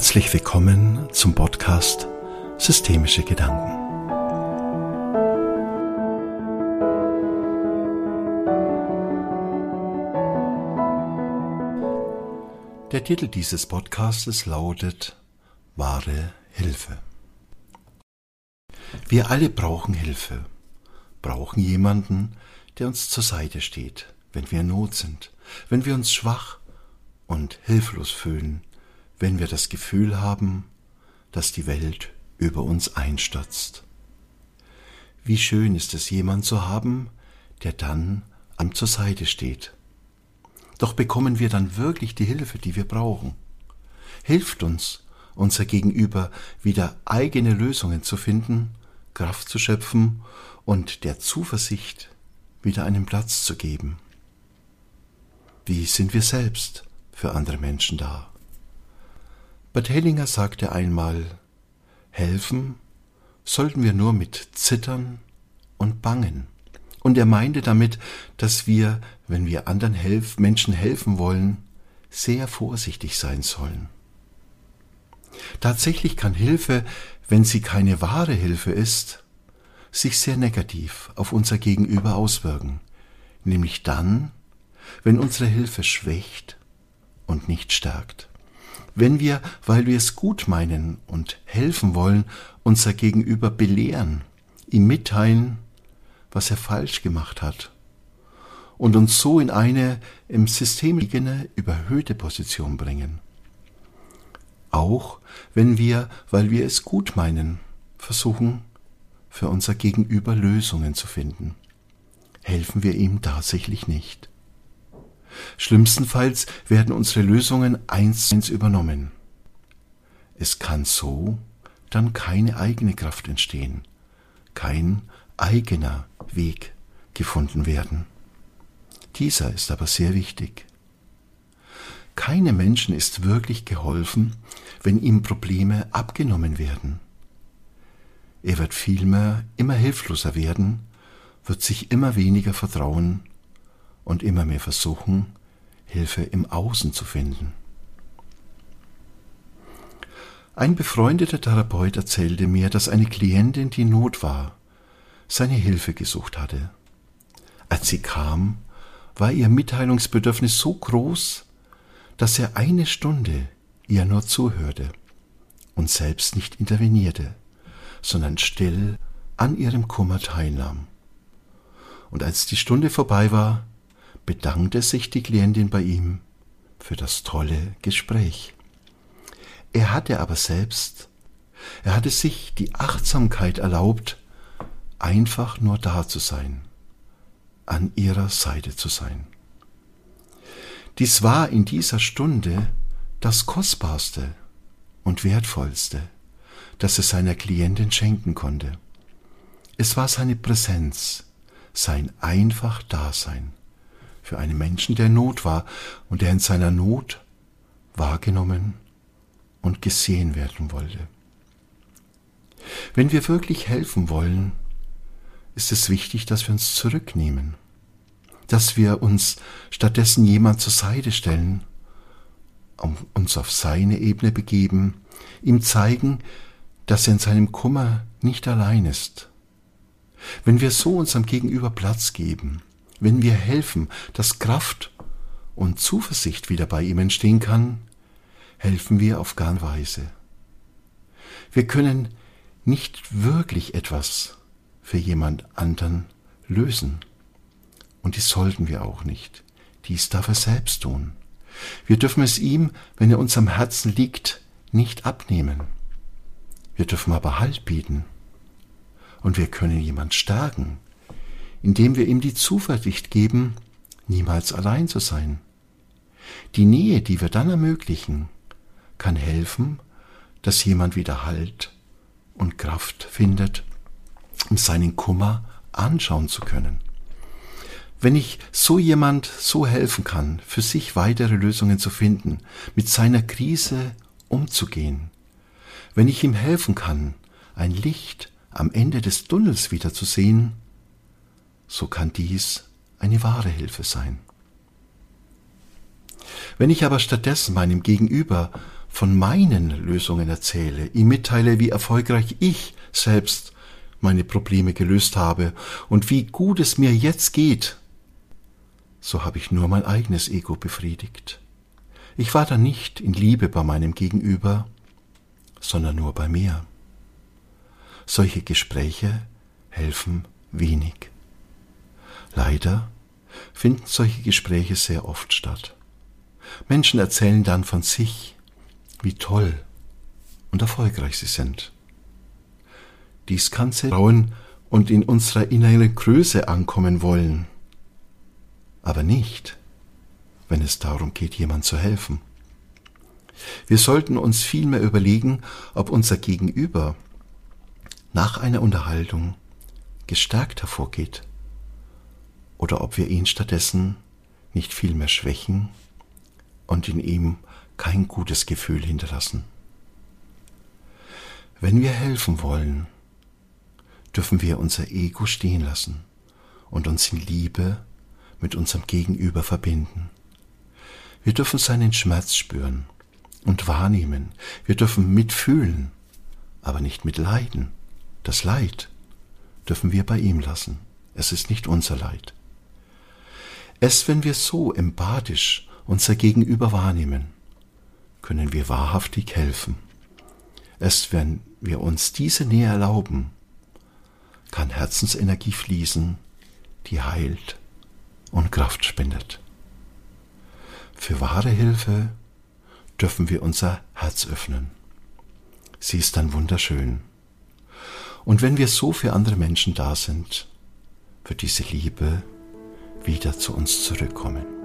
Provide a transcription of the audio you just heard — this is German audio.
Herzlich willkommen zum Podcast Systemische Gedanken. Der Titel dieses Podcastes lautet Wahre Hilfe. Wir alle brauchen Hilfe, brauchen jemanden, der uns zur Seite steht, wenn wir in Not sind, wenn wir uns schwach und hilflos fühlen, wenn wir das Gefühl haben, dass die Welt über uns einstürzt. Wie schön ist es, jemand zu haben, der dann am zur Seite steht. Doch bekommen wir dann wirklich die Hilfe, die wir brauchen? Hilft uns unser Gegenüber wieder eigene Lösungen zu finden, Kraft zu schöpfen und der Zuversicht wieder einen Platz zu geben? Wie sind wir selbst für andere Menschen da? Bert Hellinger sagte einmal, helfen sollten wir nur mit Zittern und Bangen. Und er meinte damit, dass wir, wenn wir anderen helf Menschen helfen wollen, sehr vorsichtig sein sollen. Tatsächlich kann Hilfe, wenn sie keine wahre Hilfe ist, sich sehr negativ auf unser Gegenüber auswirken, nämlich dann, wenn unsere Hilfe schwächt und nicht stärkt wenn wir, weil wir es gut meinen und helfen wollen, unser Gegenüber belehren, ihm mitteilen, was er falsch gemacht hat und uns so in eine im System liegende, überhöhte Position bringen. Auch wenn wir, weil wir es gut meinen, versuchen, für unser Gegenüber Lösungen zu finden, helfen wir ihm tatsächlich nicht. Schlimmstenfalls werden unsere Lösungen eins zu eins übernommen. Es kann so dann keine eigene Kraft entstehen, kein eigener Weg gefunden werden. Dieser ist aber sehr wichtig. Keinem Menschen ist wirklich geholfen, wenn ihm Probleme abgenommen werden. Er wird vielmehr immer hilfloser werden, wird sich immer weniger vertrauen und immer mehr versuchen, Hilfe im Außen zu finden. Ein befreundeter Therapeut erzählte mir, dass eine Klientin, die Not war, seine Hilfe gesucht hatte. Als sie kam, war ihr Mitteilungsbedürfnis so groß, dass er eine Stunde ihr nur zuhörte und selbst nicht intervenierte, sondern still an ihrem Kummer teilnahm. Und als die Stunde vorbei war, bedankte sich die Klientin bei ihm für das tolle Gespräch. Er hatte aber selbst, er hatte sich die Achtsamkeit erlaubt, einfach nur da zu sein, an ihrer Seite zu sein. Dies war in dieser Stunde das Kostbarste und Wertvollste, das er seiner Klientin schenken konnte. Es war seine Präsenz, sein einfach Dasein für einen Menschen, der in Not war und der in seiner Not wahrgenommen und gesehen werden wollte. Wenn wir wirklich helfen wollen, ist es wichtig, dass wir uns zurücknehmen, dass wir uns stattdessen jemand zur Seite stellen, uns auf seine Ebene begeben, ihm zeigen, dass er in seinem Kummer nicht allein ist. Wenn wir so unserem Gegenüber Platz geben, wenn wir helfen, dass Kraft und Zuversicht wieder bei ihm entstehen kann, helfen wir auf gar Weise. Wir können nicht wirklich etwas für jemand anderen lösen. Und dies sollten wir auch nicht. Dies darf er selbst tun. Wir dürfen es ihm, wenn er uns am Herzen liegt, nicht abnehmen. Wir dürfen aber Halt bieten. Und wir können jemand stärken, indem wir ihm die Zuversicht geben, niemals allein zu sein. Die Nähe, die wir dann ermöglichen, kann helfen, dass jemand wieder Halt und Kraft findet, um seinen Kummer anschauen zu können. Wenn ich so jemand so helfen kann, für sich weitere Lösungen zu finden, mit seiner Krise umzugehen, wenn ich ihm helfen kann, ein Licht am Ende des Tunnels wieder zu sehen, so kann dies eine wahre Hilfe sein. Wenn ich aber stattdessen meinem Gegenüber von meinen Lösungen erzähle, ihm mitteile, wie erfolgreich ich selbst meine Probleme gelöst habe und wie gut es mir jetzt geht, so habe ich nur mein eigenes Ego befriedigt. Ich war dann nicht in Liebe bei meinem Gegenüber, sondern nur bei mir. Solche Gespräche helfen wenig. Leider finden solche Gespräche sehr oft statt. Menschen erzählen dann von sich, wie toll und erfolgreich sie sind. Dies kann sie trauen und in unserer inneren Größe ankommen wollen, aber nicht, wenn es darum geht, jemand zu helfen. Wir sollten uns vielmehr überlegen, ob unser Gegenüber nach einer Unterhaltung gestärkt hervorgeht oder ob wir ihn stattdessen nicht vielmehr schwächen und in ihm kein gutes Gefühl hinterlassen. Wenn wir helfen wollen, dürfen wir unser Ego stehen lassen und uns in Liebe mit unserem Gegenüber verbinden. Wir dürfen seinen Schmerz spüren und wahrnehmen. Wir dürfen mitfühlen, aber nicht mitleiden. Das Leid dürfen wir bei ihm lassen. Es ist nicht unser Leid. Erst wenn wir so empathisch unser Gegenüber wahrnehmen, können wir wahrhaftig helfen. Erst wenn wir uns diese Nähe erlauben, kann Herzensenergie fließen, die heilt und Kraft spendet. Für wahre Hilfe dürfen wir unser Herz öffnen. Sie ist dann wunderschön. Und wenn wir so für andere Menschen da sind, wird diese Liebe wieder zu uns zurückkommen.